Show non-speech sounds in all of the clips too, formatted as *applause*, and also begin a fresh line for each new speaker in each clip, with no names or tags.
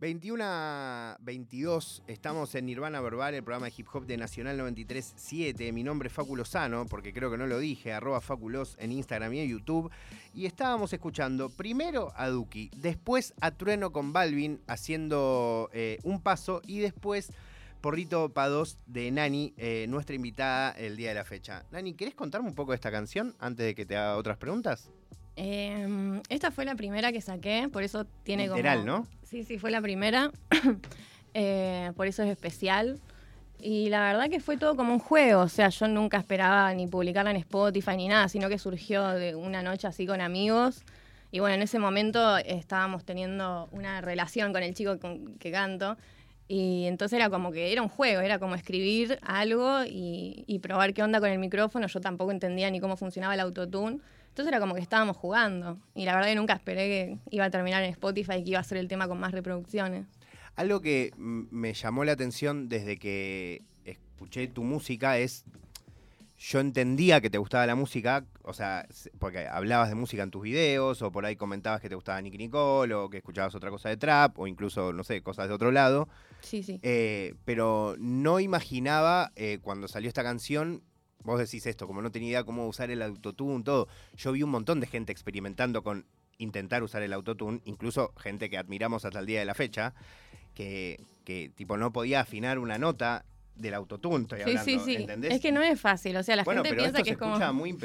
21 a 22, estamos en Nirvana Verbal, el programa de hip hop de Nacional 93.7. Mi nombre es Faculo Sano, porque creo que no lo dije, arroba Faculos en Instagram y en YouTube. Y estábamos escuchando primero a Duki, después a Trueno con Balvin haciendo eh, un paso y después Porrito Pados de Nani, eh, nuestra invitada el día de la fecha. Nani, ¿querés contarme un poco de esta canción antes de que te haga otras preguntas?
Em, esta fue la primera que saqué, por eso tiene
Literal,
como...
¿no?
Sí, sí, fue la primera. *coughs* Eh, por eso es especial. Y la verdad que fue todo como un juego, o sea, yo nunca esperaba ni publicarla en Spotify ni nada, sino que surgió de una noche así con amigos. Y bueno, en ese momento estábamos teniendo una relación con el chico con que canto. Y entonces era como que era un juego, era como escribir algo y, y probar qué onda con el micrófono. Yo tampoco entendía ni cómo funcionaba el autotune. Entonces era como que estábamos jugando. Y la verdad que nunca esperé que iba a terminar en Spotify y que iba a ser el tema con más reproducciones.
Algo que me llamó la atención desde que escuché tu música es. Yo entendía que te gustaba la música, o sea, porque hablabas de música en tus videos, o por ahí comentabas que te gustaba Nicky Nicole, o que escuchabas otra cosa de trap, o incluso, no sé, cosas de otro lado.
Sí, sí.
Eh, pero no imaginaba eh, cuando salió esta canción, vos decís esto, como no tenía idea cómo usar el autotune, todo. Yo vi un montón de gente experimentando con intentar usar el autotune, incluso gente que admiramos hasta el día de la fecha, que, que tipo no podía afinar una nota del autotune, estoy
Sí,
hablando,
sí, sí.
¿entendés?
Es que no es fácil, o sea, la
bueno,
gente
pero
piensa
esto
que
se
es como...
escucha muy,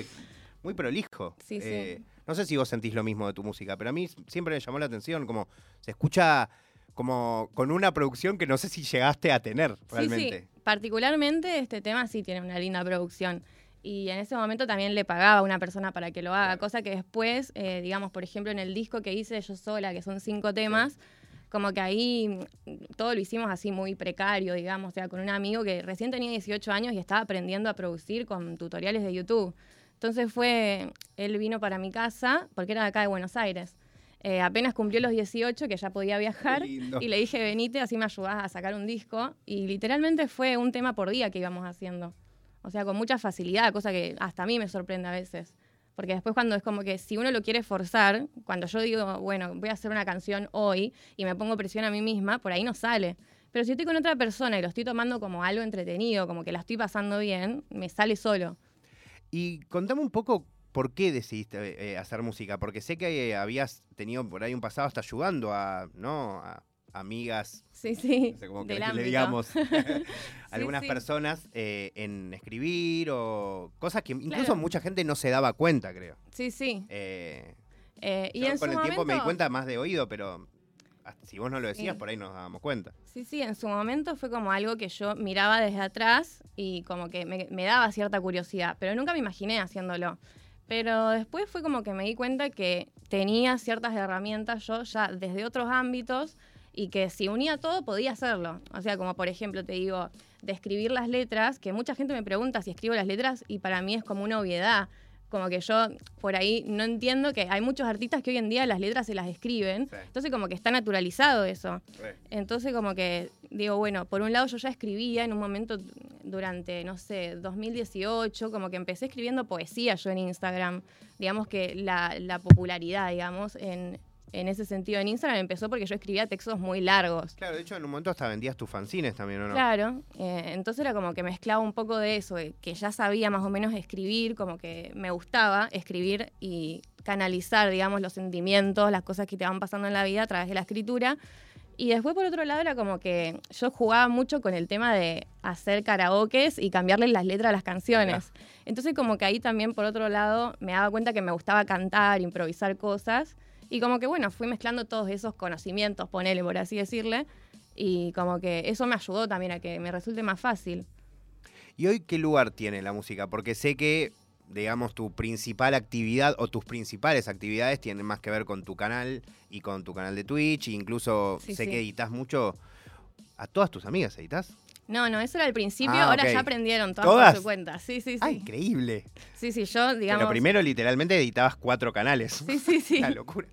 muy prolijo.
Sí, sí.
Eh, no sé si vos sentís lo mismo de tu música, pero a mí siempre me llamó la atención, como se escucha como con una producción que no sé si llegaste a tener realmente.
Sí, sí. Particularmente este tema sí tiene una linda producción. Y en ese momento también le pagaba a una persona para que lo haga, cosa que después, eh, digamos, por ejemplo, en el disco que hice yo sola, que son cinco temas, como que ahí mm, todo lo hicimos así muy precario, digamos, o sea, con un amigo que recién tenía 18 años y estaba aprendiendo a producir con tutoriales de YouTube. Entonces fue, él vino para mi casa, porque era de acá de Buenos Aires. Eh, apenas cumplió los 18, que ya podía viajar, y le dije, venite, así me ayudás a sacar un disco. Y literalmente fue un tema por día que íbamos haciendo. O sea, con mucha facilidad, cosa que hasta a mí me sorprende a veces. Porque después cuando es como que si uno lo quiere forzar, cuando yo digo, bueno, voy a hacer una canción hoy y me pongo presión a mí misma, por ahí no sale. Pero si estoy con otra persona y lo estoy tomando como algo entretenido, como que la estoy pasando bien, me sale solo.
Y contame un poco por qué decidiste eh, hacer música, porque sé que eh, habías tenido por ahí un pasado hasta ayudando a, ¿no? A amigas,
Sí, sí.
no sé cómo que le digamos, *laughs* *laughs* algunas
sí.
personas eh, en escribir o cosas que incluso
Claro.
mucha gente no se daba cuenta, creo.
Sí, sí.
Eh,
Eh, y
yo
en
con
su
el tiempo me di cuenta más de oído, pero si vos no lo decías, por ahí nos dábamos cuenta.
Sí, sí, en su momento fue como algo que yo miraba desde atrás y como que me, me daba cierta curiosidad, pero nunca me imaginé haciéndolo. Pero después fue como que me di cuenta que tenía ciertas herramientas yo ya desde otros ámbitos y que si unía todo podía hacerlo. O sea, como por ejemplo te digo, de escribir las letras, que mucha gente me pregunta si escribo las letras y para mí es como una obviedad. Como que yo por ahí no entiendo que hay muchos artistas que hoy en día las letras se las escriben.
Sí.
Entonces como que está naturalizado eso. Entonces como que digo, bueno, por un lado yo ya escribía en un momento durante, no sé, 2018, como que empecé escribiendo poesía yo en Instagram. Digamos que la, la popularidad, digamos, en, en ese sentido en Instagram empezó porque yo escribía textos muy largos.
Claro, de hecho en un momento hasta vendías tus fanzines también, ¿o no?
Claro, eh, entonces era como que mezclaba un poco de eso, que ya sabía más o menos escribir, como que me gustaba escribir y canalizar, digamos, los sentimientos, las cosas que te van pasando en la vida a través de la escritura. Y después, por otro lado, era como que yo jugaba mucho con el tema de hacer karaokes y cambiarle las letras a las canciones. Entonces, como que ahí también, por otro lado, me daba cuenta que me gustaba cantar, improvisar cosas. Y como que, bueno, fui mezclando todos esos conocimientos, ponele, por así decirle. Y como que eso me ayudó también a que me resulte más fácil.
¿Y hoy qué lugar tiene la música? Porque sé que, digamos, tu principal actividad o tus principales actividades tienen más que ver con tu canal y con tu canal de Twitch. e incluso
Sí,
sé
sí.
que editas mucho. ¿A todas tus amigas editas?
No, no, eso era al principio,
Ah,
ahora ya aprendieron todas,
¿Todas?
por su cuenta. Sí, sí, sí.
Ah, increíble.
Sí, sí, yo, digamos.
Pero primero literalmente editabas cuatro canales.
Sí, sí, sí. *laughs*
Una locura.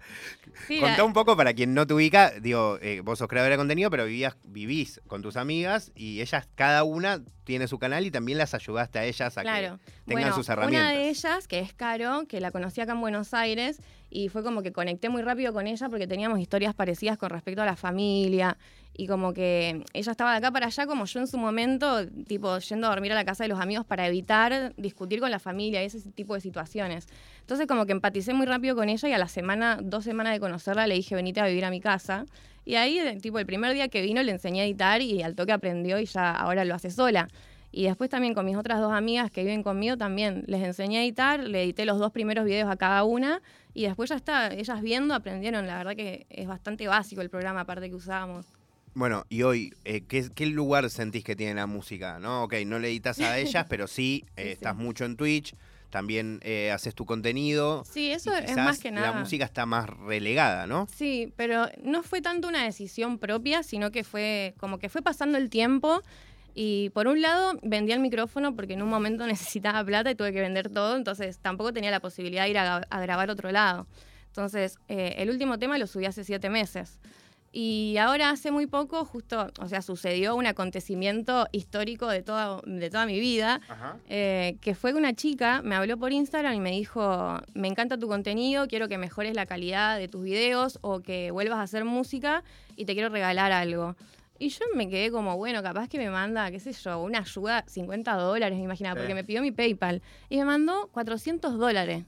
Sí,
Contá
la-
un poco para quien no te ubica, digo, eh, vos sos creadora de contenido, pero vivías, vivís con tus amigas y ellas, cada una tiene su canal y también las ayudaste a ellas a
Claro.
que tengan
bueno,
sus herramientas.
Una de ellas, que es Caro, que la conocí acá en Buenos Aires y fue como que conecté muy rápido con ella porque teníamos historias parecidas con respecto a la familia y como que ella estaba de acá para allá como yo en su momento, tipo yendo a dormir a la casa de los amigos para evitar discutir con la familia y ese tipo de situaciones. Entonces como que empaticé muy rápido con ella y a la semana, dos semanas de conocerla le dije venite a vivir a mi casa. Y ahí, eh, tipo, el primer día que vino le enseñé a editar y al toque aprendió y ya ahora lo hace sola. Y después también con mis otras dos amigas que viven conmigo también les enseñé a editar, le edité los dos primeros videos a cada una y después ya está, ellas viendo aprendieron, la verdad que es bastante básico el programa aparte que usábamos.
Bueno, y hoy, eh, ¿qué, qué lugar sentís que tiene la música? ¿no? Ok, no le editas a *laughs* ellas, pero sí, eh,
Sí, sí.
estás mucho en Twitch, también eh, haces tu contenido.
Sí, eso es más que nada.
La música está más relegada, ¿no?
Sí, pero no fue tanto una decisión propia, sino que fue como que fue pasando el tiempo y por un lado vendía el micrófono porque en un momento *laughs* necesitaba plata y tuve que vender todo, entonces tampoco tenía la posibilidad de ir a, a grabar otro lado. Entonces, eh, el último tema lo subí hace siete meses. Y ahora hace muy poco, justo, o sea, sucedió un acontecimiento histórico de toda, de toda mi vida, eh, que fue que una chica me habló por Instagram y me dijo, me encanta tu contenido, quiero que mejores la calidad de tus videos o que vuelvas a hacer música y te quiero regalar algo. Y yo me quedé como, bueno, capaz que me manda, qué sé yo, una ayuda, 50 dólares, me imaginaba,
Sí.
porque me pidió mi PayPal. Y me mandó 400 dólares.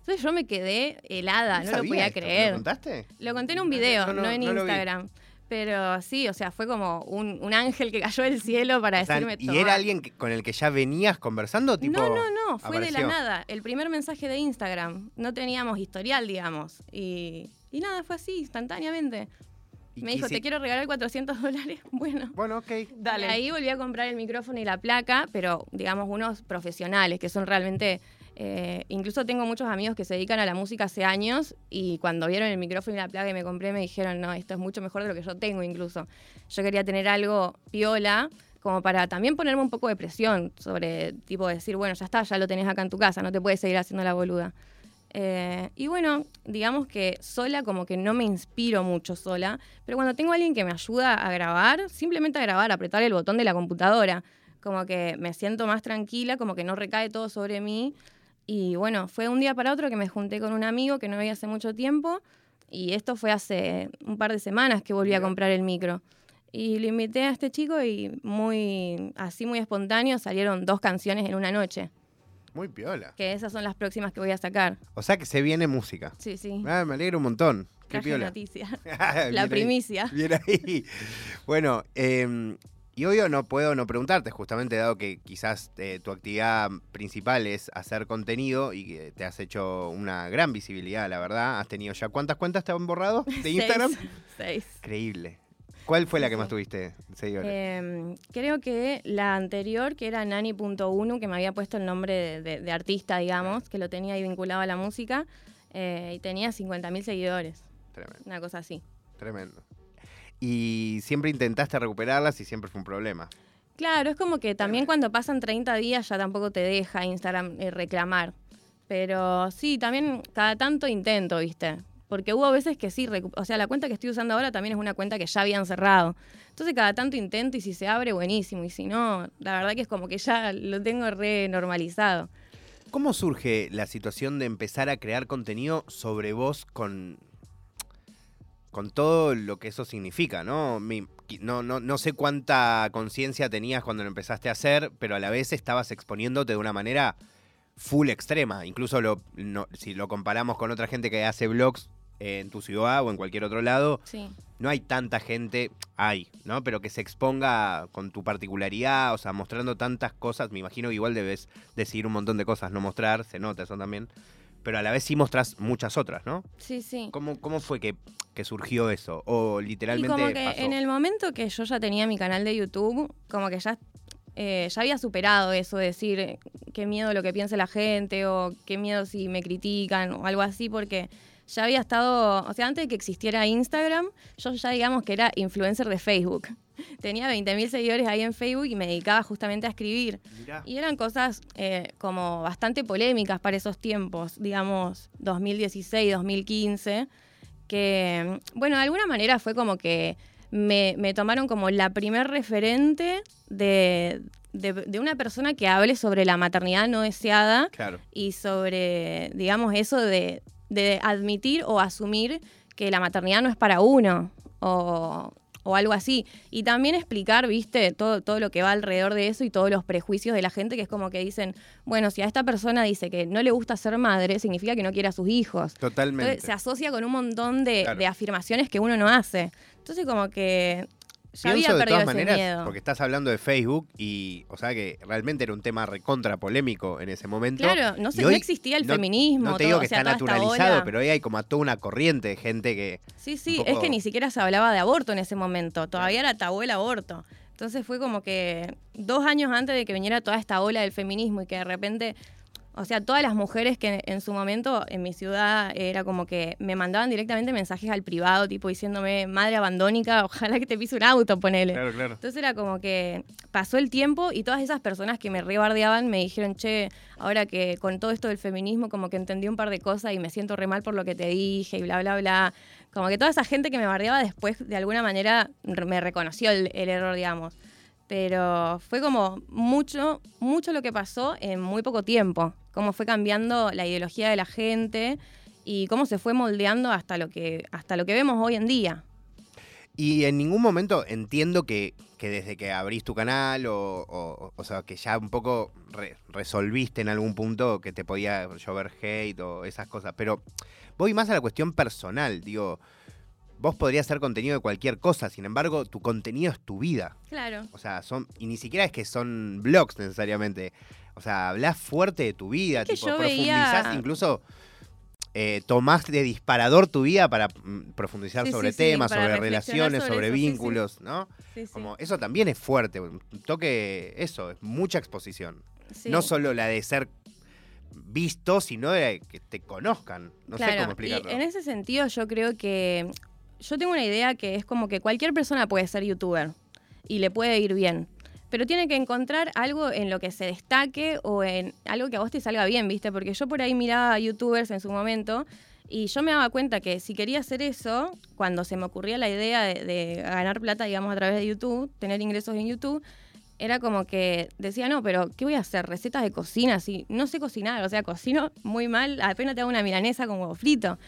Entonces yo me quedé helada, no, lo podía
esto, ¿me
creer.
¿Lo contaste?
Lo conté en un video,
No,
no,
no,
en. Instagram. Pero sí, o sea, fue como un, un ángel que cayó del cielo para
O sea,
decirme
¿Y
"Tomá".
era alguien que- con el que ya venías conversando? Tipo,
No, no, no, fue de la nada. El primer mensaje de Instagram. No teníamos historial, digamos. Y, y nada, fue así, instantáneamente.
Y
Me dijo, te quiero regalar 400 *laughs* dólares. Bueno.
Bueno, ok.
Y ahí volví a comprar el micrófono y la placa, pero digamos unos profesionales que son realmente... eh, incluso tengo muchos amigos que se dedican a la música hace años y cuando vieron el micrófono y la placa que me compré me dijeron, no, esto es mucho mejor de lo que yo tengo incluso. Yo quería tener algo piola como para también ponerme un poco de presión sobre, tipo, decir, bueno, ya está, ya lo tenés acá en tu casa, no te puedes seguir haciendo la boluda. Eh, y bueno, digamos que sola como que no me inspiro mucho sola, pero cuando tengo a alguien que me ayuda a grabar, simplemente a grabar, apretar el botón de la computadora, como que me siento más tranquila, como que no recae todo sobre mí. Y bueno, fue un día para otro que me junté con un amigo que no veía hace mucho tiempo y esto fue hace un par de semanas que volví a comprar el micro. Y lo invité a este chico y muy, así muy espontáneo, salieron dos canciones en una noche,
Muy piola.
que esas son las próximas que voy a sacar.
O sea que se viene música.
Sí, sí.
Ah, me alegro un montón. Qué
Traje
piola.
noticias. *laughs*
Bien
La
ahí,
primicia.
Bien ahí. Bueno, eh, y obvio no puedo no preguntarte, justamente dado que quizás eh, tu actividad principal es hacer contenido y que te has hecho una gran visibilidad, la verdad. Has tenido ya, ¿cuántas cuentas te han borrado de *laughs* Instagram?
Seis. Seis.
Increíble. ¿Cuál fue la que más tuviste seguidores?
Eh, creo que la anterior, que era Nani.1, que me había puesto el nombre de, de- de artista, digamos, que lo tenía ahí vinculado a la música, eh, y tenía 50.000 seguidores,
Tremendo,
una cosa así.
tremendo. Y siempre intentaste recuperarlas y siempre fue un problema.
Claro, es como que también cuando pasan 30 días ya tampoco te deja Instagram eh, reclamar. Pero sí, también cada tanto intento, ¿viste? Porque hubo veces que sí, o sea, la cuenta que estoy usando ahora también es una cuenta que ya habían cerrado. Entonces cada tanto intento y si se abre, buenísimo. Y si no, la verdad que es como que ya lo tengo re normalizado.
¿Cómo surge la situación de empezar a crear contenido sobre vos con, con todo lo que eso significa, ¿no? No, no, no sé cuánta conciencia tenías cuando lo empezaste a hacer, pero a la vez estabas exponiéndote de una manera full extrema. Incluso si lo comparamos con otra gente que hace vlogs eh, en tu ciudad o en cualquier otro lado,
Sí.
no hay tanta gente, hay, ¿no? Pero que se exponga con tu particularidad, o sea, mostrando tantas cosas, me imagino que igual debes decidir un montón de cosas, no mostrar, se nota eso también, pero a la vez sí mostrás muchas otras, ¿no?
Sí, sí.
¿Cómo, cómo fue que, que surgió eso? O
Y
literalmente
como que
pasó.
en el momento que yo ya tenía mi canal de YouTube, como que ya, eh, ya había superado eso de decir eh, qué miedo lo que piense la gente o qué miedo si me critican o algo así, porque ya había estado, o sea, antes de que existiera Instagram, yo ya digamos que era influencer de Facebook. *laughs* tenía 20.000 seguidores ahí en Facebook y me dedicaba justamente a escribir.
Mirá.
Y eran cosas eh, como bastante polémicas para esos tiempos, digamos 2016, 2015, que, bueno, de alguna manera fue como que me, me tomaron como la primer referente de, de, de una persona que hable sobre la maternidad no deseada
Claro.
y sobre, digamos, eso de, de admitir o asumir que la maternidad no es para uno o, o algo así. Y también explicar, viste, todo, todo lo que va alrededor de eso y todos los prejuicios de la gente, que es como que dicen, bueno, si a esta persona dice que no le gusta ser madre, significa que no quiere a sus hijos.
Totalmente.
Entonces se asocia con un montón de,
Claro.
de afirmaciones que uno no hace. Entonces como que ya
Pienso
había
de todas maneras,
miedo.
porque estás hablando de Facebook y, o sea, que realmente era un tema recontra polémico en ese momento.
Claro, no, sé, no existía el
no-
feminismo.
No te
todo,
digo que
o sea,
está naturalizado, pero hoy hay como toda una corriente de gente que.
Sí, sí, es que ni siquiera se hablaba de aborto en ese momento, todavía era tabú el aborto. Entonces fue como que dos años antes de que viniera toda esta ola del feminismo y que de repente, o sea, todas las mujeres que en su momento en mi ciudad era como que me mandaban directamente mensajes al privado, tipo diciéndome, madre abandónica, ojalá que te pise un auto, ponele.
Claro, claro.
Entonces era como que pasó el tiempo y todas esas personas que me rebardeaban me dijeron, che, ahora que con todo esto del feminismo como que entendí un par de cosas y me siento re mal por lo que te dije y bla, bla, bla. Como que toda esa gente que me bardeaba después de alguna manera me reconoció el, el error, digamos. Pero fue como mucho, mucho lo que pasó en muy poco tiempo. Cómo fue cambiando la ideología de la gente y cómo se fue moldeando hasta lo que, hasta lo que vemos hoy en día.
Y en ningún momento entiendo que, que desde que abrís tu canal o, o, o sea, que ya un poco re- resolviste en algún punto que te podía llover hate o esas cosas. Pero voy más a la cuestión personal. Digo, vos podrías hacer contenido de cualquier cosa, sin embargo, tu contenido es tu vida.
Claro.
O sea, son. Y ni siquiera es que son blogs necesariamente. O sea, hablas fuerte de tu vida,
Es que
tipo, profundizás,
veía-
incluso eh, tomás de disparador tu vida para mm, profundizar
Sí,
sobre
sí,
temas, sobre relaciones,
sobre
sobre,
eso,
vínculos, ¿no?
Sí, sí.
Como, eso también es fuerte, un toque, eso, es mucha exposición.
Sí.
No solo la de ser visto, sino de que te conozcan. No sé
Claro,
cómo explicarlo.
Y en ese sentido yo creo que yo tengo una idea que es como que cualquier persona puede ser youtuber y le puede ir bien. Pero tiene que encontrar algo en lo que se destaque o en algo que a vos te salga bien, ¿viste? Porque yo por ahí miraba a youtubers en su momento y yo me daba cuenta que si quería hacer eso, cuando se me ocurría la idea de, ganar plata, digamos, a través de YouTube, tener ingresos en YouTube, era como que decía, no, pero ¿qué voy a hacer? Recetas de cocina, si no sé cocinar, o sea, cocino muy mal, apenas te hago una milanesa con huevo frito.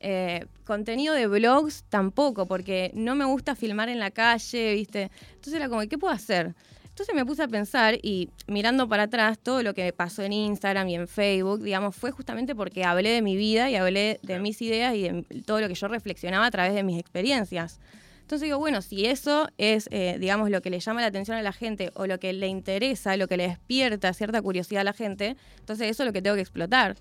Eh, contenido de blogs tampoco, porque no me gusta filmar en la calle, ¿viste? Entonces era como, ¿qué puedo hacer? Entonces me puse a pensar y mirando para atrás todo lo que me pasó en Instagram y en Facebook, digamos, fue justamente porque hablé de mi vida y hablé de mis ideas y de todo lo que yo reflexionaba a través de mis experiencias. Entonces digo, bueno, si eso es, eh, digamos, lo que le llama la atención a la gente o lo que le interesa, lo que le despierta cierta curiosidad a la gente, entonces eso es lo que tengo que explotar.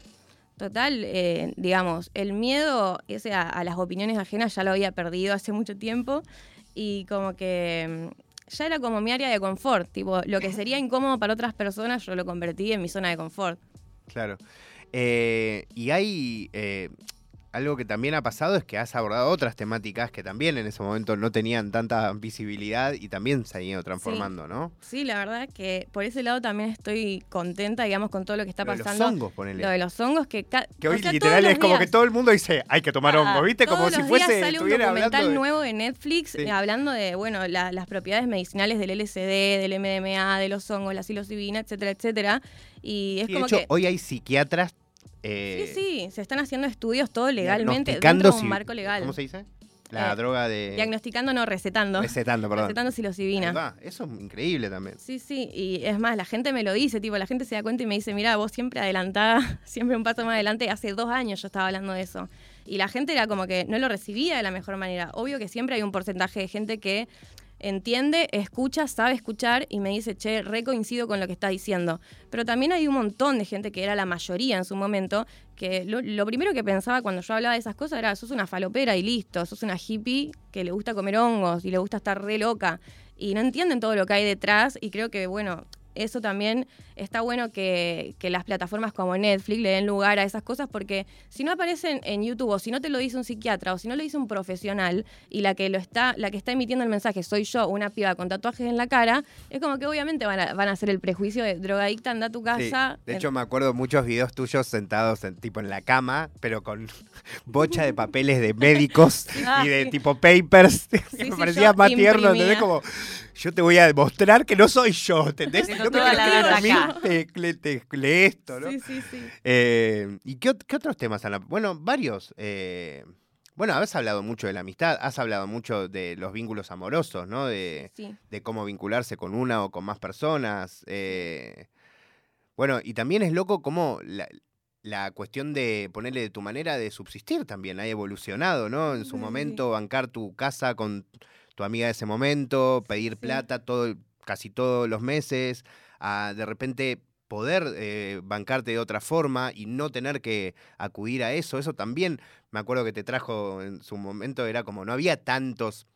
Total, eh, digamos, el miedo ese a, a las opiniones ajenas ya lo había perdido hace mucho tiempo y como que mm, ya era como mi área de confort, tipo, lo que sería incómodo para otras personas yo lo convertí en mi zona de confort.
Claro. Eh, y hay eh, algo que también ha pasado es que has abordado otras temáticas que también en ese momento no tenían tanta visibilidad y también se han ido transformando, ¿no?
Sí, la verdad que por ese lado también estoy contenta, digamos, con todo lo que está
Lo de
pasando.
los hongos, ponele.
Lo de los hongos que...
Que
o
hoy
sea, todos
literal es como que todo el mundo dice, hay que tomar
Ah,
hongo, ¿viste? Como si fuese,
días sale un documental
de-
nuevo de Netflix
Sí.
eh, hablando de, bueno, la- las propiedades medicinales del LSD, del MDMA, de los hongos, la psilocibina, etcétera, etcétera. Y es
Sí, de
como
hecho,
que...
hoy hay psiquiatras eh,
Sí, sí, se están haciendo estudios todo legalmente dentro de un marco legal.
¿Cómo se dice? La
Eh,
droga de...
Diagnosticando, no, recetando.
Recetando, perdón.
Recetando psilocibina.
va, Eso es increíble también.
Sí, sí, y es más, la gente me lo dice, tipo, la gente se da cuenta y me dice, mira, vos siempre adelantada, *laughs* siempre un paso más adelante, hace dos años yo estaba hablando de eso. Y la gente era como que no lo recibía de la mejor manera. Obvio que siempre hay un porcentaje de gente que entiende, escucha, sabe escuchar y me dice, che, re coincido con lo que está diciendo. Pero también hay un montón de gente que era la mayoría en su momento, que lo, lo primero que pensaba cuando yo hablaba de esas cosas era, sos una falopera y listo, sos una hippie que le gusta comer hongos y le gusta estar re loca. Y no entienden todo lo que hay detrás y creo que, bueno, eso también está bueno que, que las plataformas como Netflix le den lugar a esas cosas porque si no aparecen en YouTube o si no te lo dice un psiquiatra o si no lo dice un profesional y la que lo está, la que está emitiendo el mensaje soy yo, una piba con tatuajes en la cara, es como que obviamente van a, van a hacer el prejuicio de drogadicta, anda a tu
Sí,
casa.
De hecho, me acuerdo muchos videos tuyos sentados en, tipo en la cama, pero con *laughs* bocha de papeles de médicos *laughs*
Ah,
y de
sí.
tipo papers.
Sí,
me parecía más tierno, ¿entendés? Como, yo te voy a demostrar que no soy yo, ¿entendés? No me
toda la data acá.
te, le- te- lee esto, ¿no?
Sí, sí, sí.
Eh, ¿Y qué, ot- qué otros temas han Bueno, varios. eh, bueno, has hablado mucho de la amistad, has hablado mucho de los vínculos amorosos, ¿no? De,
sí.
de cómo vincularse con una o con más personas. eh. Bueno, y también es loco cómo la, la cuestión de ponerle de tu manera de subsistir también ha evolucionado, ¿no? En su
Sí.
momento, bancar tu casa con tu amiga de ese momento, pedir
Sí.
plata todo, casi todos los meses, a de repente poder eh, bancarte de otra forma y no tener que acudir a eso. Eso también me acuerdo que te trajo en su momento, era como no había tantos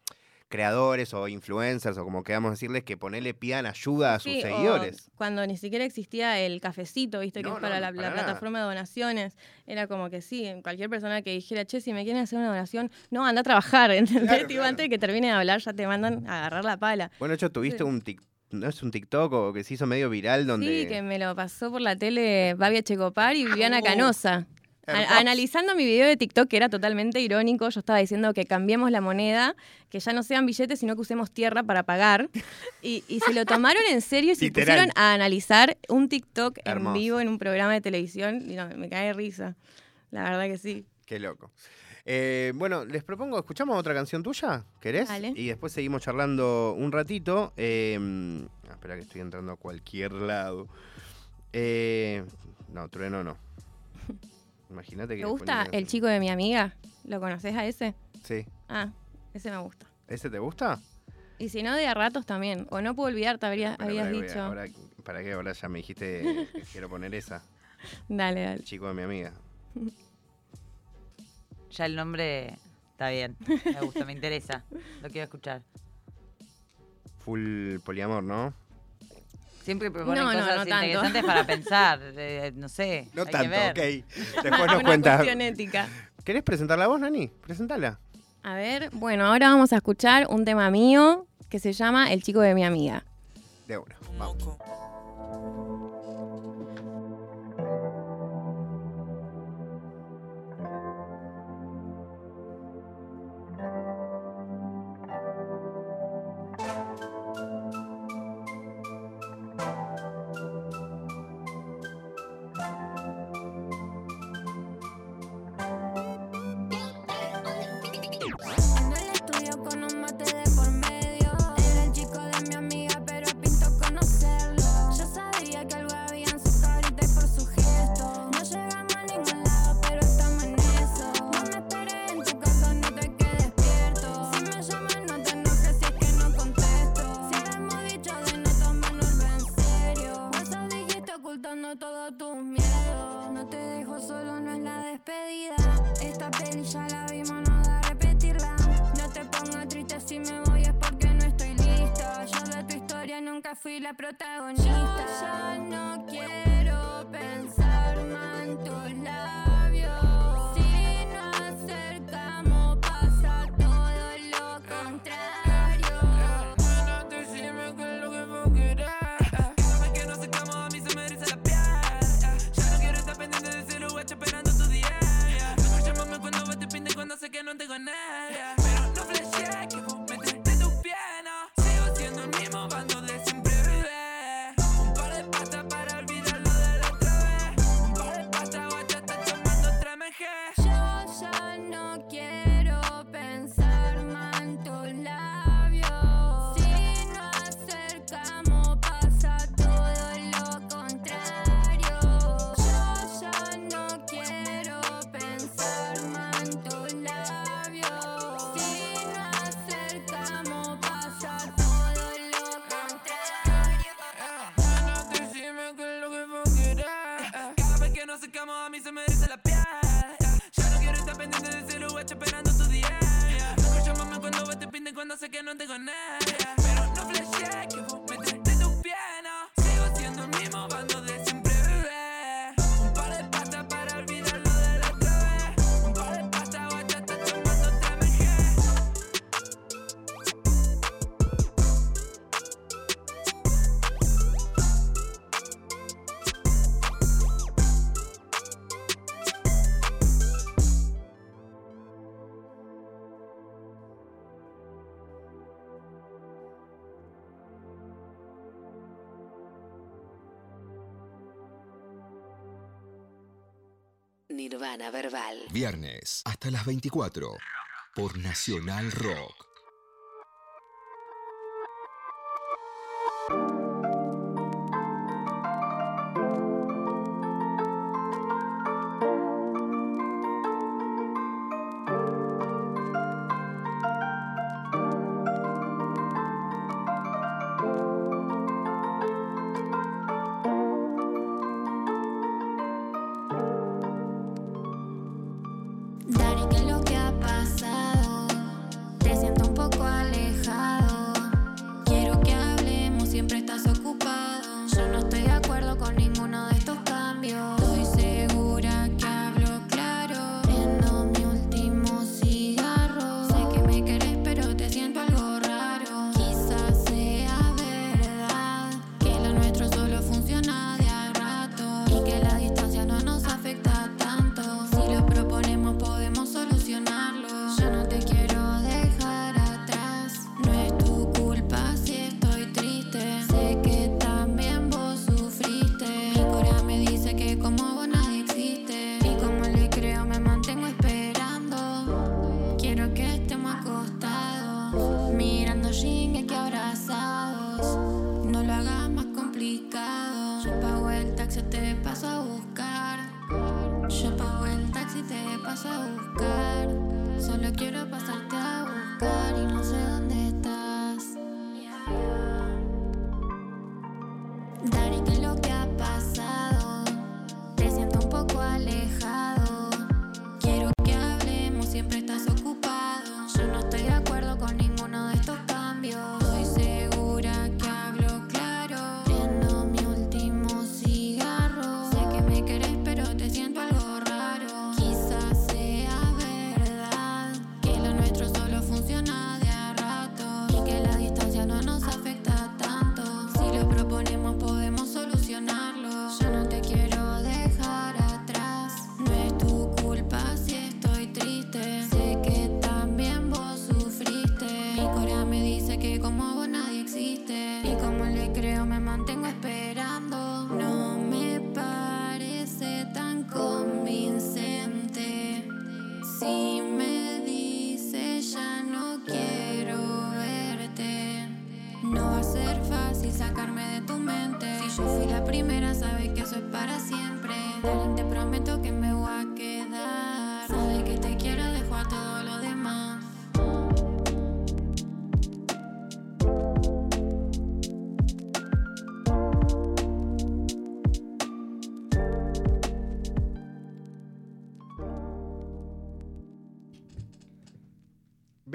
creadores o influencers o como queramos decirles que ponerle pidan ayuda a sus
Sí, o
seguidores.
Cuando ni siquiera existía el cafecito, viste, que es para
no,
la,
para
la
nada.
plataforma de donaciones. Era como que sí, cualquier persona que dijera, che, si me quieren hacer una donación, no, anda a trabajar, *laughs* ¿entendés?
Claro,
Tipo,
claro.
antes de que termine de hablar, ya te mandan a agarrar la pala.
Bueno, de hecho, tuviste
Sí.
un tic- ¿no es un TikTok o que se hizo medio viral donde...
Sí, que me lo pasó por la tele Babia Checopar y Viviana
Oh,
Canosa. Analizando mi video de TikTok, que era totalmente irónico, yo estaba diciendo que cambiemos la moneda, que ya no sean billetes, sino que usemos tierra para pagar. Y, y se lo tomaron en serio y se
Literal.
pusieron a analizar un TikTok
Hermoso.
en vivo en un programa de televisión. Y no, me cae de risa. La verdad que sí.
Qué loco. Eh, bueno, les propongo, ¿escuchamos otra canción tuya? ¿Querés?
Dale.
Y después seguimos charlando un ratito. Eh, espera que estoy entrando a cualquier lado. Eh, no, trueno no. Imagínate que...
¿Te gusta
ponía-
el chico de mi amiga? ¿Lo conoces a ese?
Sí.
Ah, ese me gusta.
¿Ese te gusta?
Y si no, de a ratos también. O no puedo olvidar, te habría-
Espera,
habías dicho.
ahora- ¿Para qué? Ahora ya me dijiste que quiero poner esa.
Dale, dale.
El chico de mi amiga. *laughs*
Ya el nombre está bien. Me gusta, me interesa. Lo quiero escuchar.
Full poliamor, ¿no?
Siempre proponen
No, no,
cosas
no tanto.
interesantes para pensar. eh, no sé.
No
hay que
tanto,
ver.
ok. *laughs* Después nos
Una
cuentas.
cuestión ética.
¿Querés presentar la voz, Nani? Presentala.
A ver, bueno, ahora vamos a escuchar un tema mío que se llama El chico de mi amiga.
De una. Vamos.
Qué es lo
Nirvana Verbal.
Viernes hasta las 24 por Nacional Rock.
Tu mente. Si yo fui la primera, sabes que eso es para siempre. Dale, te prometo que me voy a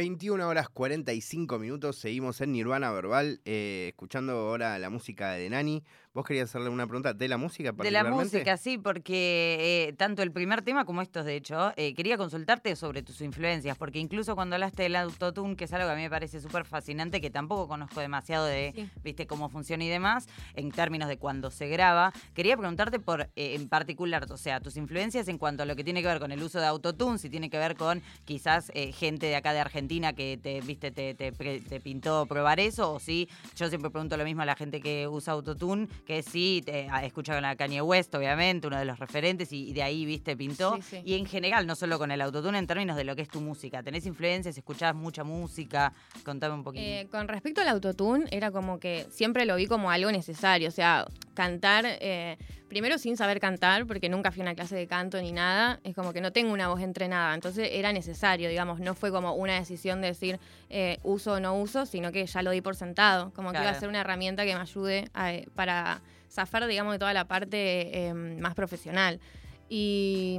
21 horas 45 minutos, seguimos en Nirvana Verbal, eh, escuchando ahora la música de Nani. ¿Vos querías hacerle una pregunta de la música
De la música, sí, porque eh, tanto el primer tema como estos, de hecho, eh, quería consultarte sobre tus influencias, porque incluso cuando hablaste del autotune, que es algo que a mí me parece súper fascinante, que tampoco conozco demasiado de,
Sí.
viste, cómo funciona y demás, en términos de cuando se graba, quería preguntarte por, eh, en particular, o sea, tus influencias en cuanto a lo que tiene que ver con el uso de autotune, si tiene que ver con quizás eh, gente de acá de Argentina que te, viste, te, te pintó probar eso, o si, yo siempre pregunto lo mismo a la gente que usa autotune, que sí, te, a- escucha con a Kanye West, obviamente, uno de los referentes, y, y de ahí, viste, pintó.
Sí, sí.
Y en general, no solo con el autotune, en términos de lo que es tu música. ¿Tenés influencias? ¿Escuchás mucha música? Contame un poquito.
Eh, con respecto al autotune, era como que siempre lo vi como algo necesario. O sea, cantar, eh, primero sin saber cantar, porque nunca fui a una clase de canto ni nada, es como que no tengo una voz entrenada. Entonces era necesario, digamos, no fue como una decisión de decir eh, uso o no uso, sino que ya lo di por sentado. Como que iba a ser una herramienta que me ayude a- para zafar, digamos, de toda la parte eh, más profesional. Y,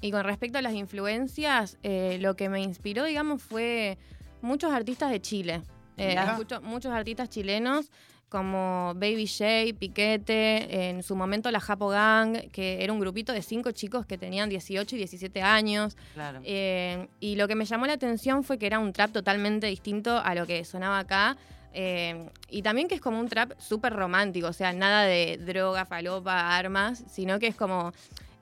y con respecto a las influencias, eh, lo que me inspiró, digamos, fue muchos artistas de Chile. Eh, escucho muchos artistas chilenos como Baby J, Piquete, en su momento la Japo Gang, que era un grupito de cinco chicos que tenían 18 y 17 años.
claro.
Eh, y lo que me llamó la atención fue que era un trap totalmente distinto a lo que sonaba acá. Eh, y también que es como un trap súper romántico, o sea, nada de droga, falopa, armas, sino que es como,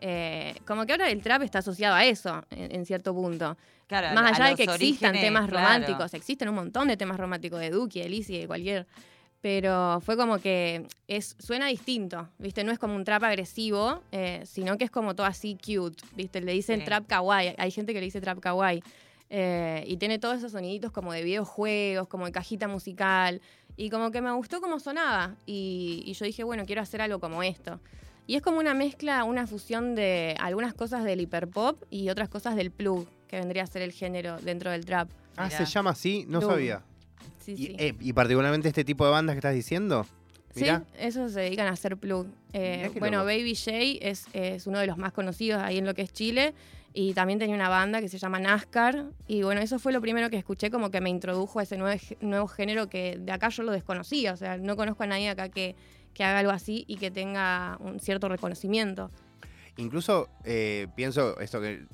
eh, como que ahora el trap está asociado a eso, en, en cierto punto.
Claro,
Más allá de que existan temas
claro.
románticos, existen un montón de temas románticos de Duki, de Lizzy, de cualquier. pero fue como que es, suena distinto, ¿viste? No es como un trap agresivo, eh, sino que es como todo así cute, ¿viste? Le dicen
Sí.
trap kawaii, hay gente que le dice trap kawaii. Eh, y tiene todos esos soniditos como de videojuegos, como de cajita musical. Y como que me gustó cómo sonaba. Y, y yo dije, bueno, quiero hacer algo como esto. Y es como una mezcla, una fusión de algunas cosas del hiperpop y otras cosas del plug, que vendría a ser el género dentro del trap.
Ah,
Mirá.
se llama así, no sabía.
Sí,
Y,
sí.
eh, y particularmente este tipo de bandas que estás diciendo. Mirá.
Sí, esos se dedican a hacer plug. Eh, bueno,
loco.
Baby J es, es uno de los más conocidos ahí en lo que es Chile. Y también tenía una banda que se llama NASCAR. Y bueno, eso fue lo primero que escuché, como que me introdujo a ese nuevo, nuevo género que de acá yo lo desconocía. O sea, no conozco a nadie acá que, que haga algo así y que tenga un cierto reconocimiento.
Incluso eh, pienso esto que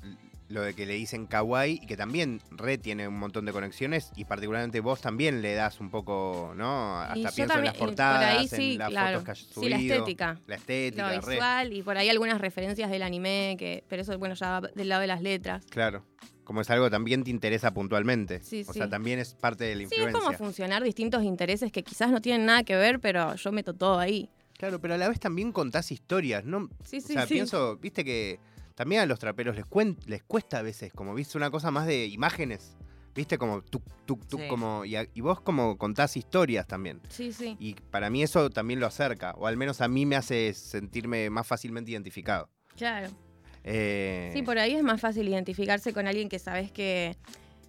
lo de que le dicen kawaii y que también Red tiene un montón de conexiones y particularmente vos también le das un poco, ¿no? Hasta
Y
pienso en
también-
las
y por
portadas,
ahí sí,
en las
claro.
fotos que
Sí,
subido.
la estética.
La estética,
Lo
re.
visual y por ahí algunas referencias del anime, que, pero eso, bueno, ya va del lado de las letras.
Claro. Como es algo que también te interesa puntualmente.
Sí,
o
sí.
sea, también es parte de la
Sí, es
influencia.
como funcionar distintos intereses que quizás no tienen nada que ver, pero yo meto todo ahí.
Claro, pero a la vez también contás historias, ¿no?
Sí,
o
sí,
sea,
sí.
pienso, viste que también a los traperos les, cuen- les cuesta a veces, como viste, una cosa más de imágenes. Viste, como tuk, tuk,
Sí.
como. Y, a- y vos como contás historias también.
Sí, sí.
Y para mí eso también lo acerca, o al menos a mí me hace sentirme más fácilmente identificado.
Claro.
Eh,
Sí, por ahí es más fácil identificarse con alguien que sabes que,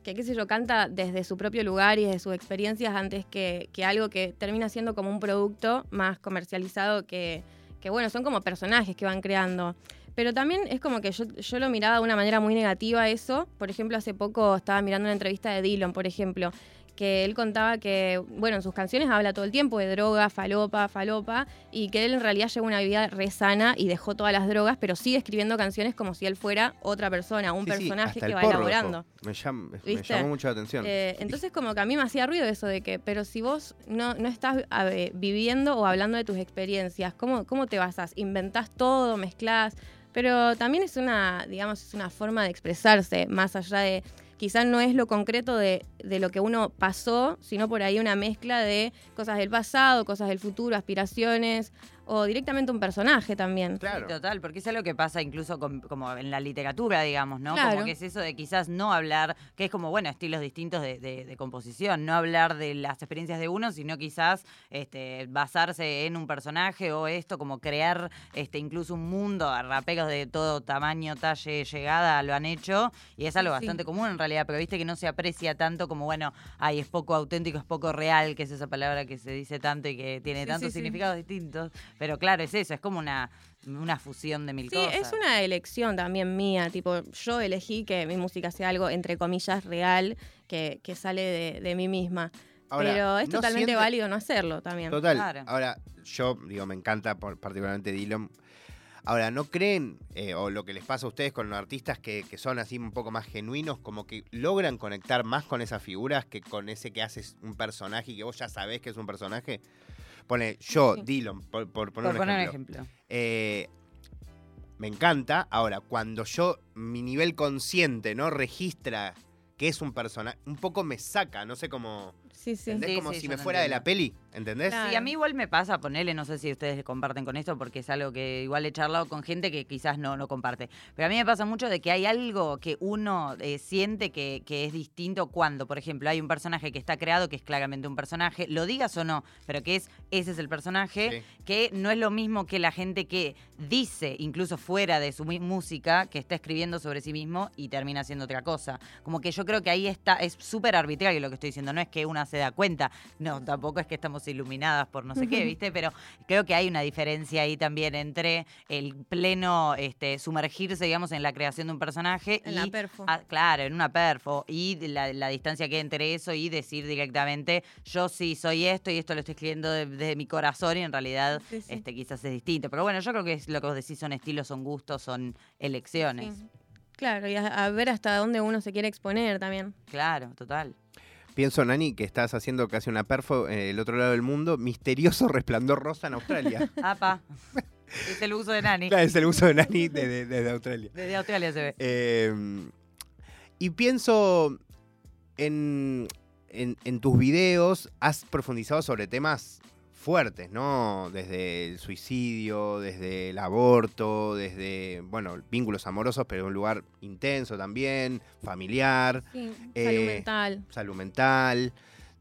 que qué sé yo, canta desde su propio lugar y desde sus experiencias antes que, que algo que termina siendo como un producto más comercializado que, que, bueno, son como personajes que van creando. Pero también es como que yo, yo lo miraba de una manera muy negativa eso. Por ejemplo, hace poco estaba mirando una entrevista de Dylan, por ejemplo, que él contaba que, bueno, en sus canciones habla todo el tiempo de droga, falopa, falopa, y que él en realidad lleva una vida re sana y dejó todas las drogas, pero sigue escribiendo canciones como si él fuera otra persona, un
sí,
personaje que
el
va
porro
elaborando.
Me, llam- llamó mucho la atención.
Eh, entonces como que a mí me hacía ruido eso de que, pero si vos no, no estás a viviendo o hablando de tus experiencias, ¿cómo, ¿cómo te basas? ¿Inventás todo, mezclás? Pero también es una, digamos, es una forma de expresarse, más allá de, quizás no es lo concreto de, de lo que uno pasó, sino por ahí una mezcla de cosas del pasado, cosas del futuro, aspiraciones, o directamente un personaje también.
claro.
Total, porque es algo que pasa incluso con- como en la literatura, digamos, ¿no?
Claro.
Como que es eso de quizás no hablar, que es como, bueno, estilos distintos de, de- de composición, no hablar de las experiencias de uno, sino quizás este, basarse en un personaje o esto, como crear este, incluso un mundo, raperos de todo tamaño, talle, llegada, lo han hecho, y es algo
Sí.
bastante común en realidad, pero viste que no se aprecia tanto como, bueno, ay, es poco auténtico, es poco real, que es esa palabra que se dice tanto y que tiene
Sí,
tantos
sí, sí.
significados distintos. Pero claro, es eso, es como una, una fusión de mil
Sí,
cosas.
es una elección también mía, tipo, yo elegí que mi música sea algo, entre comillas, real, que, que sale de, de mí misma.
Ahora,
Pero es
¿no
totalmente
siente-
válido no hacerlo también.
Total.
Claro.
Ahora, yo digo, me encanta por- particularmente Dylan. Ahora, ¿no creen, eh, o lo que les pasa a ustedes con los artistas que, que son así un poco más genuinos, como que logran conectar más con esas figuras que con ese que haces un personaje y que vos ya sabés que es un personaje? Pone, yo. Dylan, por, por poner
Por
un
poner un
ejemplo.
ejemplo.
Eh, me encanta. Ahora, cuando yo, mi nivel consciente, ¿no? Registra que es un personaje, un poco me saca, no sé cómo...
Sí, sí.
¿Entendés?
Sí,
como
sí,
si
yo
me fuera de la peli, ¿entendés?
Claro.
Sí, a mí igual me pasa, ponerle, no sé si ustedes comparten con esto, porque es algo que igual he charlado con gente que quizás no, no comparte. Pero a mí me pasa mucho de que hay algo que uno eh, siente que, que es distinto cuando, por ejemplo, hay un personaje que está creado, que es claramente un personaje, lo digas o no, pero que es, ese es el personaje,
Sí.
que no es lo mismo que la gente que dice, incluso fuera de su música, que está escribiendo sobre sí mismo y termina haciendo otra cosa. Como que yo creo que ahí está, es súper arbitrario lo que estoy diciendo, no es que una se da cuenta, no, tampoco es que estamos iluminadas por no sé qué, ¿viste? Pero creo que hay una diferencia ahí también entre el pleno este, sumergirse, digamos, en la creación de un personaje
En
y
la perfo.
Claro, en una perfo. Y la, la distancia que hay entre eso y decir directamente, yo sí soy esto y esto lo estoy escribiendo de- desde mi corazón y en realidad
Sí, sí.
este quizás es distinto. Pero bueno, yo creo que es lo que vos decís son estilos, son gustos, son elecciones.
Sí. Claro, y a, a ver hasta dónde uno se quiere exponer también.
Claro, total.
Pienso, Nani, que estás haciendo casi una perfo en el otro lado del mundo. Misterioso resplandor rosa en Australia. *laughs*
Apa. es el uso de Nani.
claro, es el uso de Nani desde, desde Australia.
Desde Australia se ve.
Eh, y pienso en, en, en tus videos, has profundizado sobre temas fuertes, ¿no? Desde el suicidio, desde el aborto, desde, bueno, vínculos amorosos, pero en un lugar intenso también, familiar,
Sí,
Eh,
salud mental.
salud mental.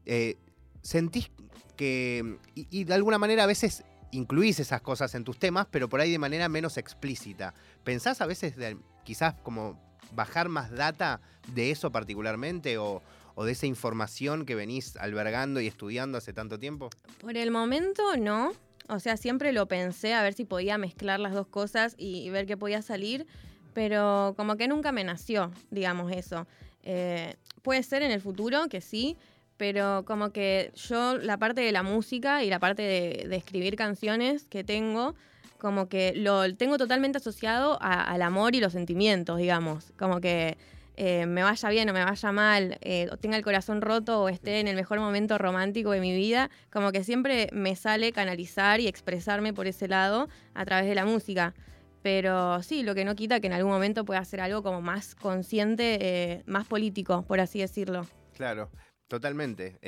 Eh, ¿Sentís que, y, y de alguna manera a veces incluís esas cosas en tus temas, pero por ahí de manera menos explícita? ¿Pensás a veces de, quizás como bajar más data de eso particularmente o, o de esa información que venís albergando y estudiando hace tanto tiempo?
Por el momento no. O sea, siempre lo pensé a ver si podía mezclar las dos cosas y, ver qué podía salir, pero como que nunca me nació, digamos eso. Eh, puede ser en el futuro, que sí, pero como que yo la parte de la música y la parte de, escribir canciones que tengo, como que lo tengo totalmente asociado al amor y los sentimientos, digamos. Como que eh, me vaya bien o me vaya mal, eh, o tenga el corazón roto o esté en el mejor momento romántico de mi vida, como que siempre me sale canalizar y expresarme por ese lado a través de la música. Pero sí, lo que no quita que en algún momento pueda hacer algo como más consciente, eh, más político, por así decirlo.
Claro, totalmente.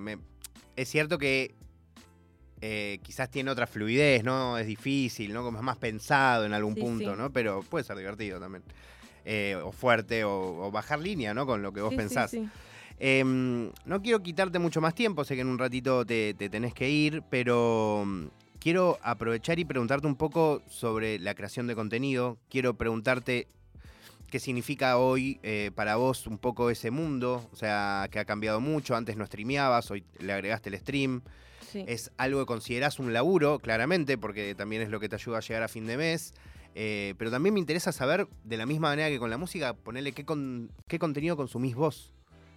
Me- es cierto que eh, quizás tiene otra fluidez, ¿no? Es difícil, ¿no? Como es más pensado en algún
Sí,
punto,
sí.
¿no? Pero puede ser divertido también. Eh, o fuerte, o, o bajar línea, ¿no? Con lo que vos
Sí,
pensás.
sí.
Em, no quiero quitarte mucho más tiempo, sé que en un ratito te, te tenés que ir, pero mm, quiero aprovechar y preguntarte un poco sobre la creación de contenido. Quiero preguntarte qué significa hoy eh, para vos un poco ese mundo, o sea, que ha cambiado mucho. Antes no streameabas, hoy le agregaste el stream.
Sí.
Es algo que considerás un laburo, claramente, porque también es lo que te ayuda a llegar a fin de mes. Eh, pero también me interesa saber, de la misma manera que con la música, ponerle qué, con- qué contenido consumís vos.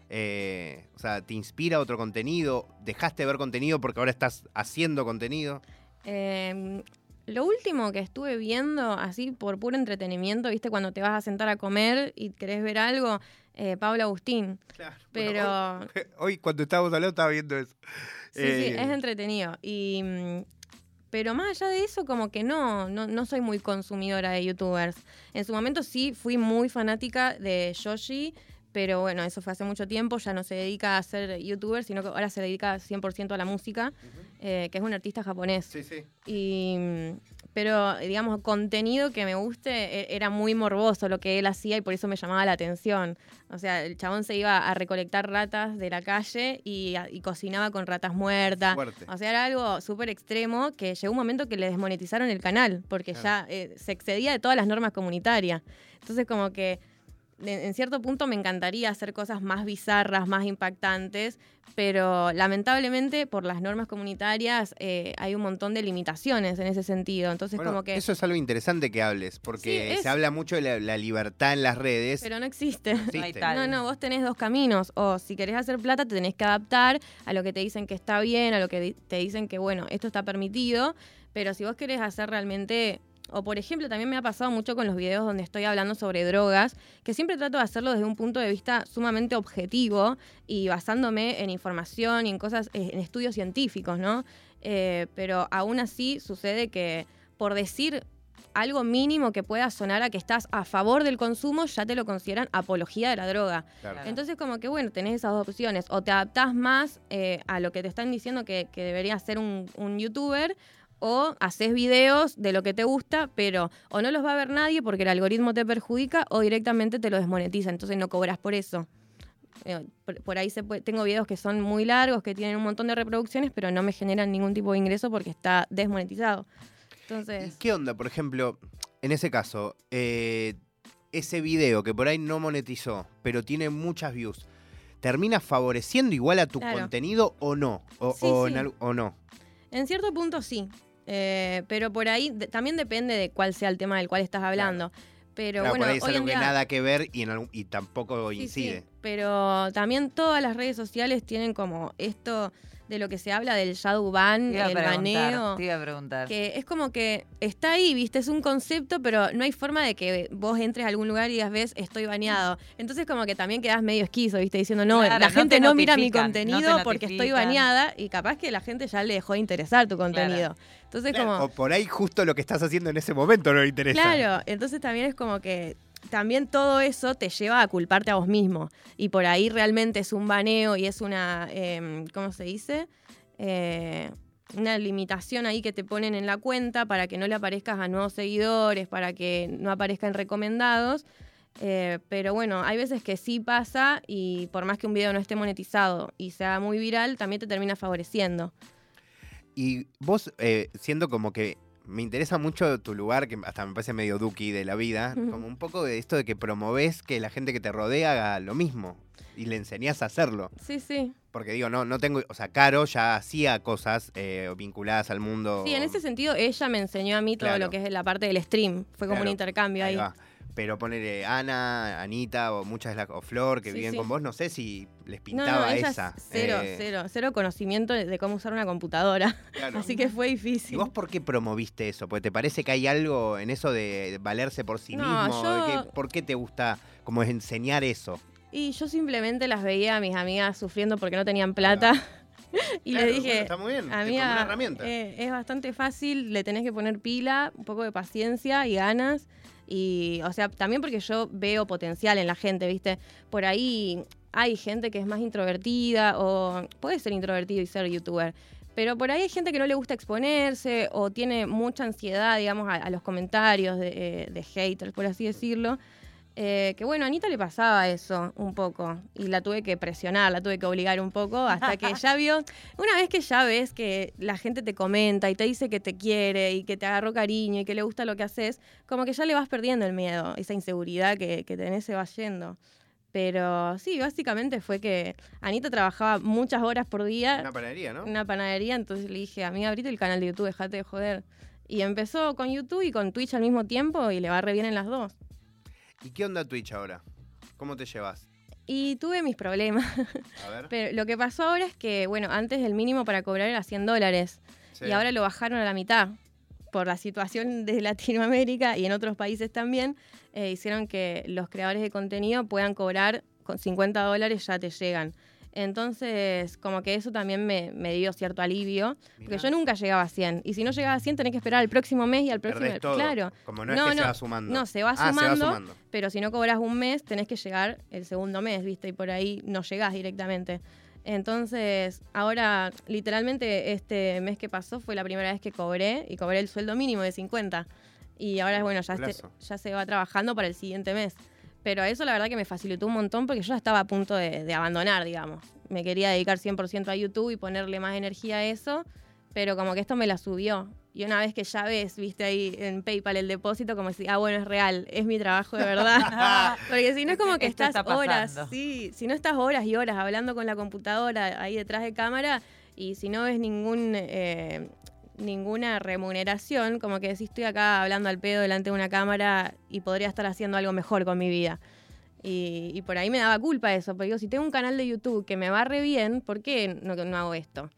Eh, o sea, ¿te inspira otro contenido? ¿Dejaste de ver contenido porque ahora estás haciendo contenido?
Eh, lo último que estuve viendo, así por puro entretenimiento, viste, cuando te vas a sentar a comer y querés ver algo, eh, Pablo Agustín.
Claro.
Pero
hoy, *laughs* hoy cuando estábamos hablando estaba viendo eso.
sí, sí, es entretenido. Y, mm, pero más allá de eso, como que no, no, no soy muy consumidora de youtubers. En su momento sí fui muy fanática de Yoshi, pero bueno, eso fue hace mucho tiempo, ya no se dedica a ser youtuber, sino que ahora se dedica 100% a la música, eh, que es un artista japonés.
Sí, sí.
Y, mm, pero, digamos, contenido que me guste e- era muy morboso lo que él hacía y por eso me llamaba la atención. O sea, el chabón se iba a recolectar ratas de la calle y, cocinaba con ratas muertas.
Fuerte.
O sea, era algo súper extremo que llegó un momento que le desmonetizaron el canal porque
Claro.
ya eh, se excedía de todas las normas comunitarias. Entonces, como que en cierto punto me encantaría hacer cosas más bizarras, más impactantes, pero lamentablemente por las normas comunitarias eh, hay un montón de limitaciones en ese sentido. Entonces,
Bueno,
como que...
Eso es algo interesante que hables, porque
Sí, es-
se habla mucho de la, la libertad en las redes.
Pero no existe.
existe.
No tal.
No, no, vos tenés dos caminos. O si querés hacer plata, te tenés que adaptar a lo que te dicen que está bien, a lo que te dicen que, bueno, esto está permitido. Pero si vos querés hacer realmente. O por ejemplo, también me ha pasado mucho con los videos donde estoy hablando sobre drogas, que siempre trato de hacerlo desde un punto de vista sumamente objetivo y basándome en información y en cosas, eh, en estudios científicos, ¿no? Eh, pero aún así sucede que por decir algo mínimo que pueda sonar a que estás a favor del consumo, ya te lo consideran apología de la droga.
Claro.
Entonces, como que bueno, tenés esas dos opciones. O te adaptás más eh, a lo que te están diciendo que, que debería ser un, un youtuber, o haces videos de lo que te gusta, pero o no los va a ver nadie porque el algoritmo te perjudica, o directamente te lo desmonetiza, entonces no cobras por eso. Eh, Por, por ahí se puede- tengo videos que son muy largos, que tienen un montón de reproducciones, pero no me generan ningún tipo de ingreso porque está desmonetizado.
¿Y
Entonces,
¿Qué onda, por ejemplo, en ese caso, eh, ese video que por ahí no monetizó, pero tiene muchas views, ¿termina favoreciendo igual a tu
Claro.
contenido o no? O,
Sí,
o en
sí.
al- o no?
En cierto punto sí, Eh, pero por ahí de- también depende de cuál sea el tema del cual estás hablando. Pero
Claro,
bueno,
por ahí es
hoy
algo
en
que
día,
nada que ver y, en algún- y tampoco
sí, sí,
incide.
pero también todas las redes sociales tienen como esto de lo que se habla del shadow ban,
Te iba a
el
preguntar,
baneo.
te iba a preguntar.
Que es como que está ahí, viste, es un concepto, pero no hay forma de que vos entres a algún lugar y digas, ves, estoy baneado. Entonces como que también quedás medio esquizo, viste, diciendo, no,
Claro,
la gente
te
no, mira mi
no
contenido porque estoy baneada y capaz que la gente ya le dejó de interesar tu contenido. Entonces
Claro,
como...
O por ahí justo lo que estás haciendo en ese momento no le interesa.
Claro, entonces también es como que también todo eso te lleva a culparte a vos mismo. Y por ahí realmente es un baneo y es una, em, ¿cómo se dice? Eh, una limitación ahí que te ponen en la cuenta para que no le aparezcas a nuevos seguidores, para que no aparezcan recomendados. Eh, pero bueno, hay veces que sí pasa y por más que un video no esté monetizado y sea muy viral, también te termina favoreciendo.
Y vos, eh, siendo como que me interesa mucho tu lugar, que hasta me parece medio duki de la vida, como un poco de esto de que promovés que la gente que te rodea haga lo mismo y le enseñás a hacerlo.
Sí, sí.
Porque digo, no, no tengo, o sea, Caro ya hacía cosas eh, vinculadas al mundo.
Sí, en ese sentido ella me enseñó a mí todo
Claro.
lo que es la parte del stream. Fue como
Claro,
un intercambio ahí.
Ahí va. Pero ponerle Ana, Anita o muchas o Flor que
Sí,
viven
sí.
con vos, no sé si les pintaba
no,
esa.
cero,
eh,
cero, cero conocimiento de, cómo usar una computadora.
claro. *laughs*
Así que fue
¿Y
difícil.
vos por qué promoviste eso? Porque te parece que hay algo en eso de valerse por sí
No,
mismo. de
yo-
que- ¿Por qué te gusta como enseñar eso?
Y yo simplemente las veía a mis amigas sufriendo porque no tenían plata. *laughs* y
Claro,
le
bueno,
dije,
está muy bien, es como
amiga,
una herramienta.
eh, es bastante fácil, le tenés que poner pila, un poco de paciencia y ganas. Y, o sea, también porque yo veo potencial en la gente, ¿viste? Por ahí hay gente que es más introvertida o puede ser introvertido y ser youtuber. Pero por ahí hay gente que no le gusta exponerse o tiene mucha ansiedad, digamos, a, a los comentarios de, eh, de haters, por así decirlo. Eh, que bueno, a Anita le pasaba eso un poco y la tuve que presionar, la tuve que obligar un poco hasta que *laughs* ya vio, una vez que ya ves que la gente te comenta y te dice que te quiere y que te agarró cariño y que le gusta lo que haces, como que ya le vas perdiendo el miedo, esa inseguridad que, que tenés se va yendo. Pero sí, básicamente fue que Anita trabajaba muchas horas por día
Una panadería, ¿no?
una panadería, entonces le dije, amiga, abrite el canal de YouTube, dejate de joder. Y empezó con YouTube y con Twitch al mismo tiempo y le va re bien en las dos.
¿Y qué onda Twitch ahora? ¿Cómo te llevas?
Y tuve mis problemas.
A ver. *laughs*
Pero lo que pasó ahora es que, bueno, antes el mínimo para cobrar era 100 dólares
Sí.
y ahora lo bajaron a la mitad. Por la situación de Latinoamérica y en otros países también, eh, hicieron que los creadores de contenido puedan cobrar con 50 dólares ya te llegan. Entonces, como que eso también me, me dio cierto alivio, porque yo nunca llegaba a 100. Y si no llegaba a 100, tenés que esperar al próximo mes y al próximo... Claro,
Como no es
No,
que se
no,
va sumando.
no, se va
Ah,
sumando,
sumando.
pero si no cobras un mes, tenés que llegar el segundo mes, ¿viste? Y por ahí no llegás directamente. Entonces, ahora, literalmente, este mes que pasó fue la primera vez que cobré y cobré el sueldo mínimo de 50. Y ahora, bueno, ya, este-
Plazo.
ya se va trabajando para el siguiente mes. Pero eso la verdad que me facilitó un montón porque yo ya estaba a punto de, de abandonar, digamos. Me quería dedicar 100% a YouTube y ponerle más energía a eso, pero como que esto me la subió. Y una vez que ya ves, viste ahí en PayPal el depósito, como si, ah, bueno, es real, es mi trabajo de verdad. *laughs* Porque si no es como que
Esto
estás
está
horas, sí, si no estás horas y horas hablando con la computadora ahí detrás de cámara y si no ves ningún eh, ninguna remuneración, como que decís estoy acá hablando al pedo delante de una cámara y podría estar haciendo algo mejor con mi vida. Y, por ahí me daba culpa eso, porque digo, si tengo un canal de YouTube que me va bien, ¿por qué no, no hago esto?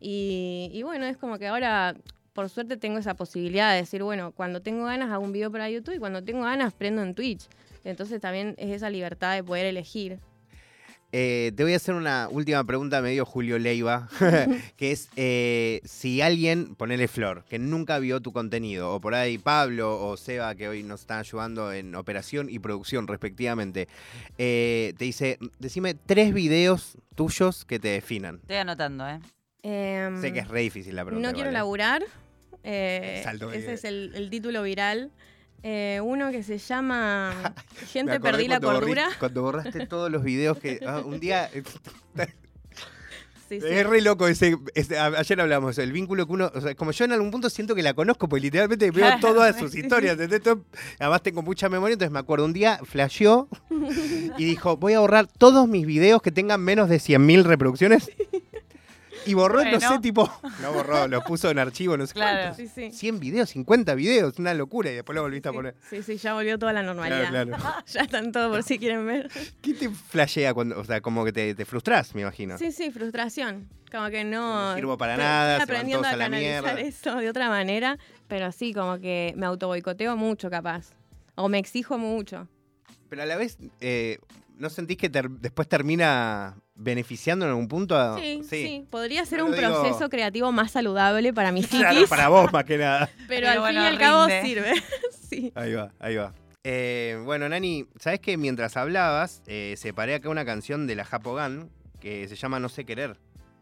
Y, y bueno, es como que ahora, por suerte, tengo esa posibilidad de decir, bueno, cuando tengo ganas hago un video para YouTube y cuando tengo ganas prendo en Twitch. Entonces también es esa libertad de poder elegir.
Eh, te voy a hacer una última pregunta medio Julio Leiva, *laughs* *laughs* que es eh, si alguien, ponele Flor, que nunca vio tu contenido, o por ahí Pablo o Seba, que hoy nos están ayudando en operación y producción respectivamente, eh, te dice, decime tres videos tuyos que te definan.
Estoy anotando, ¿eh?
Em,
Sé que es re difícil la pregunta.
No quiero
¿eh?
laburar. eh, ese es el, el título viral. Eh, uno que se llama *laughs* Gente perdí la cordura.
cuando borraste todos los videos que ah, un día...
Sí, *laughs* sí.
Es re loco ese, ese- ayer hablamos, el vínculo que uno, o sea, como yo en algún punto siento que la conozco, porque literalmente veo
Claro,
todas *laughs* sus
sí.
historias. Todo- además tengo mucha memoria, entonces me acuerdo, un día flasheó y dijo, voy a borrar todos mis videos que tengan menos de 100.000 reproducciones. Y borró, no
Bueno.
sé, tipo, *laughs* no borró, lo puso en archivo, no sé
Claro.
cuántos.
Sí, sí.
100 videos, 50 videos, una locura, y después lo volviste a poner.
Sí, sí, ya volvió toda la normalidad.
Claro, claro. *laughs*
ya están todos por si quieren ver.
¿Qué te flashea cuando, o sea, como que te, te frustrás, me imagino?
Sí, sí, frustración. Como que no.
No sirvo para nada,
Estoy
se van
aprendiendo
todos
a
a la mierda.
eso de otra manera, pero sí, como que me autoboicoteo mucho, capaz. O me exijo mucho.
Pero a la vez, eh, ¿no sentís que ter- después termina beneficiando en algún punto? a-
Sí, sí, Podría ser
No
un
digo-
proceso creativo más saludable para mi psiquis,
Claro, para vos más que nada. *laughs*
pero,
Pero
al
bueno,
fin y al cabo
rinde.
sirve. *laughs* sí.
Ahí va, ahí va. Eh, bueno, Nani, ¿sabes que mientras hablabas, eh, separé acá una canción de la Japogan que se llama No sé querer?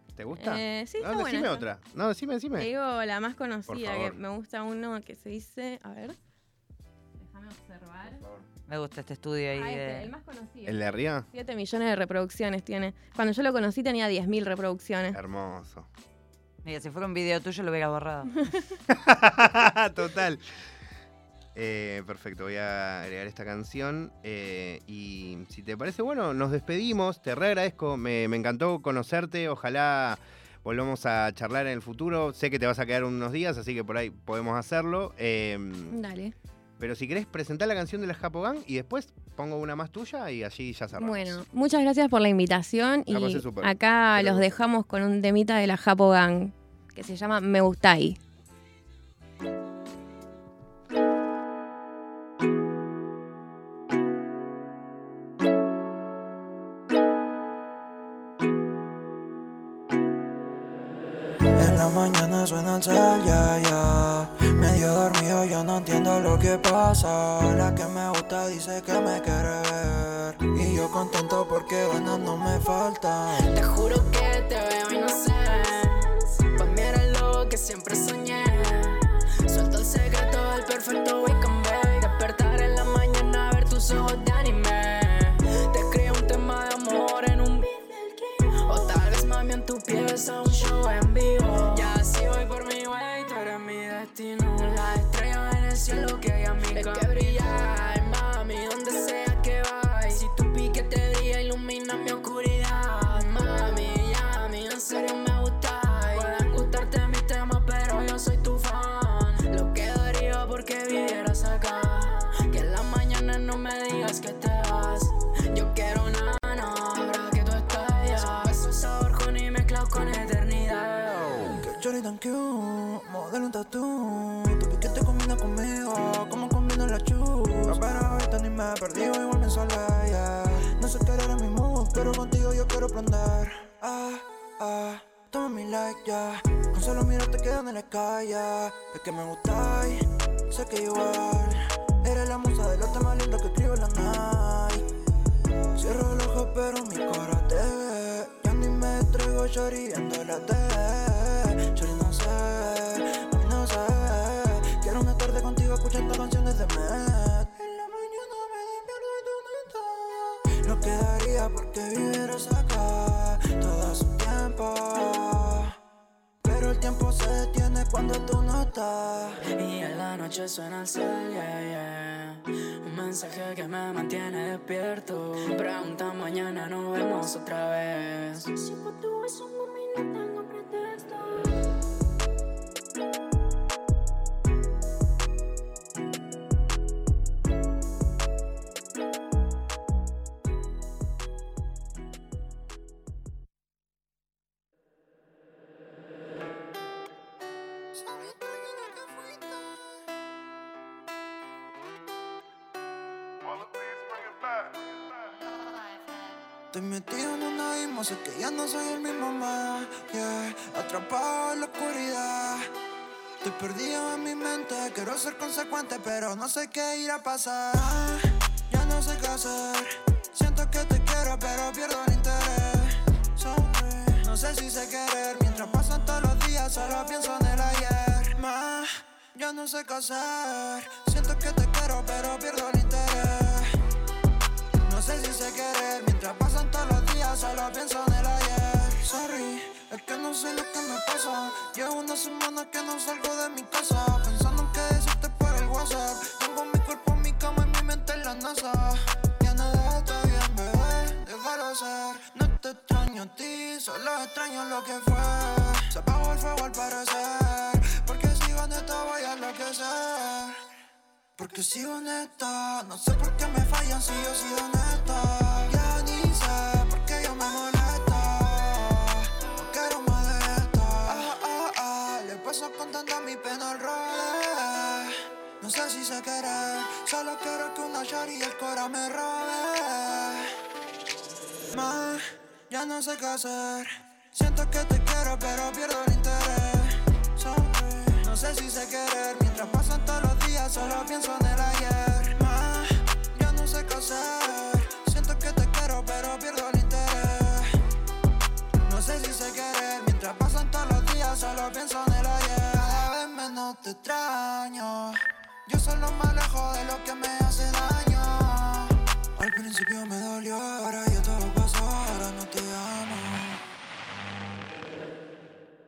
¿Te ¿Te gusta?
Eh, sí,
no,
está
decime otra. No, decime,
Te
decime.
digo la más conocida, que me gusta uno que se dice. A ver.
Me gusta este estudio ahí
Ah, este,
de...
el más conocido.
¿El de arriba?
7 millones de reproducciones tiene. Cuando yo lo conocí tenía 10.000 reproducciones.
Hermoso.
Mira, si fuera un video tuyo lo hubiera borrado. *laughs*
Total. Eh, perfecto, voy a agregar esta canción. eh, y si te parece, bueno, nos despedimos. Te re agradezco. Me, me encantó conocerte. Ojalá volvamos a charlar en el futuro. Sé que te vas a quedar unos días, así que por ahí podemos hacerlo. Eh,
Dale.
Pero si querés presentar la canción de la Japogan y después pongo una más tuya y allí ya cerramos.
Bueno, muchas gracias por la invitación. Y acá
Pero
los dejamos con un temita de la Japo Gang que se llama Me Gustai.
Mañana suena el cel, ya, ya. Medio dormido, yo no entiendo lo que pasa. La que me gusta dice que me quiere ver. Y yo contento porque ganas no me faltan.
Te juro que te veo y no sé. Pues mira lo que siempre soñé. Suelto el secreto del perfecto wake and bake. Despertar en la mañana, ver tus ojos de anime. Te escribo un tema de amor en un beat. O tal vez mami en tu pieza cielo que hay a mi Es que brillar, mami, donde sea que vayas. Si tu pique te brilla, ilumina mi oscuridad. Mami, ya, mí en serio me gusta. Pueden gustarte mis temas, pero yo soy tu fan. Lo que daría porque vivieras acá. Que en la mañana no me digas que te vas. Yo quiero nana, ahora que tú estás. Beso sabor honey mezclado con eternidad.
Que chori tan cute, modelo un tatu. Me perdido, igual me sale ya. No sé qué era mi mood, pero contigo yo quiero prender. Ah, ah, toma mi like ya. Con solo mirarte quedo en el sky ya. Es que me gustáis, sé que igual. Eres la musa de los temas lindos que escribo la night. Cierro los ojos pero mi cara te ve Ya ni me traigo chori me
mantiene despierto. Pregunta mañana, nos vemos otra vez. Si por tu beso, mami, no
sé qué irá a pasar. Ya no sé qué hacer. Siento que te quiero, pero pierdo el interés. Sorry, no sé si sé querer. Mientras pasan todos los días, solo pienso en el ayer. Más, ya no sé qué hacer. Siento que te quiero, pero pierdo el interés. No sé si sé querer, mientras pasan todos los días solo pienso en el ayer. Sorry, es que no sé lo que me pasa. Llevo una semana que no salgo de mi casa, lo que fue. Se apagó el fuego al parecer, porque sigo en esta voy a enloquecer. Porque sigo honesta, no sé por qué me fallan si yo soy honesta. Ya ni sé por qué yo me molesta. No quiero más de esta. Ah, ah, ah, le paso contando mi pena al revés. No sé si sé querer, solo quiero que una shari y el cora me robe. Más, ya no sé qué hacer. Siento que te quiero, pero pierdo el interés. No sé si sé querer. Mientras pasan todos los días, solo pienso en el ayer. Más, ya no sé qué hacer. Siento que te quiero, pero pierdo el interés. No sé si sé querer. Mientras día solo pienso en el ayer. Cada vez menos te extraño. Yo solo me alejo de lo que me hace daño. Al principio me dolió, ahora ya todo pasó, ahora no te amo.